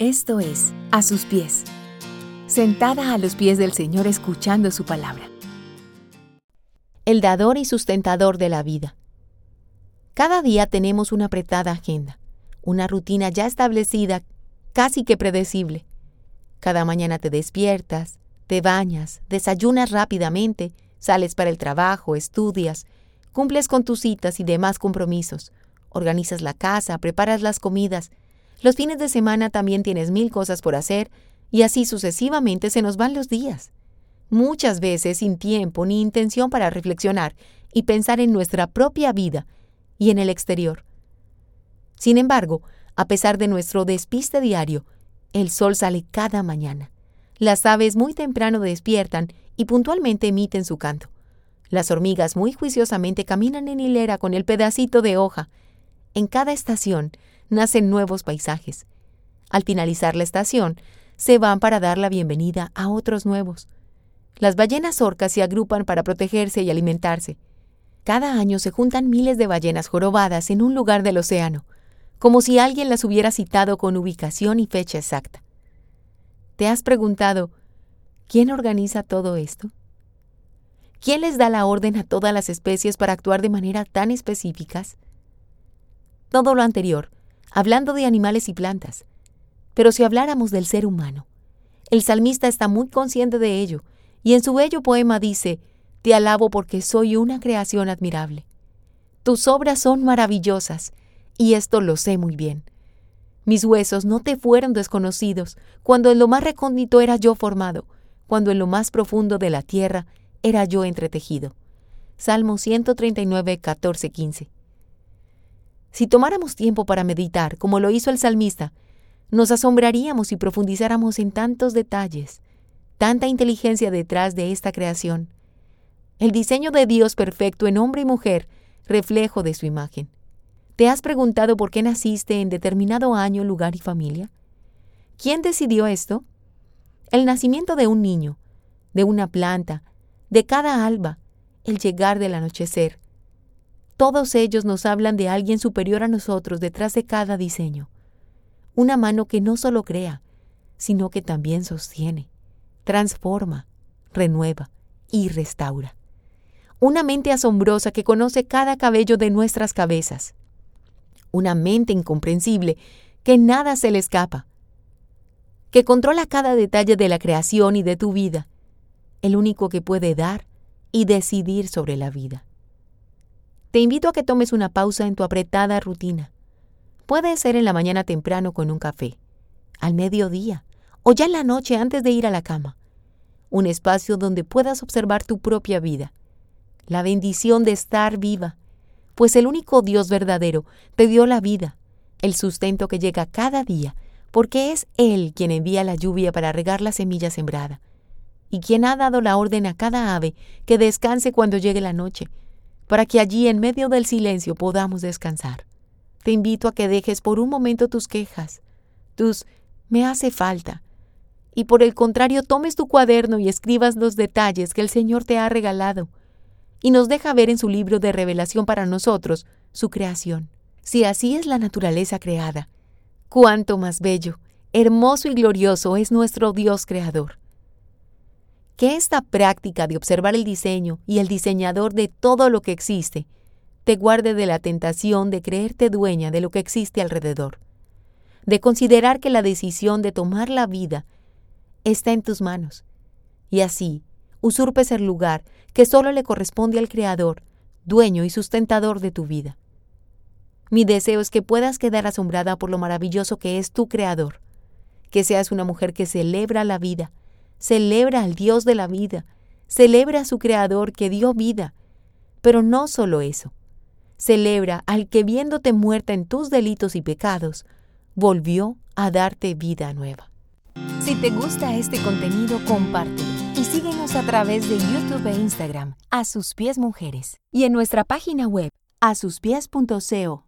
Esto es A sus pies, sentada a los pies del Señor escuchando su palabra. El dador y sustentador de la vida. Cada día tenemos una apretada agenda, una rutina ya establecida, casi que predecible. Cada mañana te despiertas, te bañas, desayunas rápidamente, sales para el trabajo, estudias, cumples con tus citas y demás compromisos, organizas la casa, preparas las comidas, los fines de semana también tienes mil cosas por hacer y así sucesivamente se nos van los días. Muchas veces sin tiempo ni intención para reflexionar y pensar en nuestra propia vida y en el exterior. Sin embargo, a pesar de nuestro despiste diario, el sol sale cada mañana. Las aves muy temprano despiertan y puntualmente emiten su canto. Las hormigas muy juiciosamente caminan en hilera con el pedacito de hoja. En cada estación nacen nuevos paisajes. Al finalizar la estación, se van para dar la bienvenida a otros nuevos. Las ballenas orcas se agrupan para protegerse y alimentarse. Cada año se juntan miles de ballenas jorobadas en un lugar del océano, como si alguien las hubiera citado con ubicación y fecha exacta. ¿Te has preguntado, ¿quién organiza todo esto? ¿Quién les da la orden a todas las especies para actuar de manera tan específicas? Todo lo anterior hablando de animales y plantas. Pero si habláramos del ser humano, el salmista está muy consciente de ello, y en su bello poema dice, Te alabo porque soy una creación admirable. Tus obras son maravillosas, y esto lo sé muy bien. Mis huesos no te fueron desconocidos, cuando en lo más recóndito era yo formado, cuando en lo más profundo de la tierra era yo entretejido. Salmo 139, 14, 15. Si tomáramos tiempo para meditar, como lo hizo el salmista, nos asombraríamos y profundizáramos en tantos detalles, tanta inteligencia detrás de esta creación. El diseño de Dios perfecto en hombre y mujer, reflejo de su imagen. ¿Te has preguntado por qué naciste en determinado año, lugar y familia? ¿Quién decidió esto? El nacimiento de un niño, de una planta, de cada alba, el llegar del anochecer, todos ellos nos hablan de alguien superior a nosotros detrás de cada diseño. Una mano que no solo crea, sino que también sostiene, transforma, renueva y restaura. Una mente asombrosa que conoce cada cabello de nuestras cabezas. Una mente incomprensible que nada se le escapa. Que controla cada detalle de la creación y de tu vida. El único que puede dar y decidir sobre la vida. Te invito a que tomes una pausa en tu apretada rutina. Puede ser en la mañana temprano con un café, al mediodía o ya en la noche antes de ir a la cama. Un espacio donde puedas observar tu propia vida. La bendición de estar viva, pues el único Dios verdadero te dio la vida, el sustento que llega cada día, porque es Él quien envía la lluvia para regar la semilla sembrada, y quien ha dado la orden a cada ave que descanse cuando llegue la noche, para que allí en medio del silencio podamos descansar. Te invito a que dejes por un momento tus quejas, tus me hace falta, y por el contrario tomes tu cuaderno y escribas los detalles que el Señor te ha regalado, y nos deja ver en su libro de revelación para nosotros su creación. Si así es la naturaleza creada, cuánto más bello, hermoso y glorioso es nuestro Dios creador que esta práctica de observar el diseño y el diseñador de todo lo que existe te guarde de la tentación de creerte dueña de lo que existe alrededor, de considerar que la decisión de tomar la vida está en tus manos, y así usurpes el lugar que solo le corresponde al Creador, dueño y sustentador de tu vida. Mi deseo es que puedas quedar asombrada por lo maravilloso que es tu Creador, que seas una mujer que celebra la vida, celebra al Dios de la vida, celebra a su Creador que dio vida. Pero no solo eso, celebra al que viéndote muerta en tus delitos y pecados, volvió a darte vida nueva. Si te gusta este contenido, compártelo y síguenos a través de YouTube e Instagram, a sus pies mujeres, y en nuestra página web, a asuspies.co.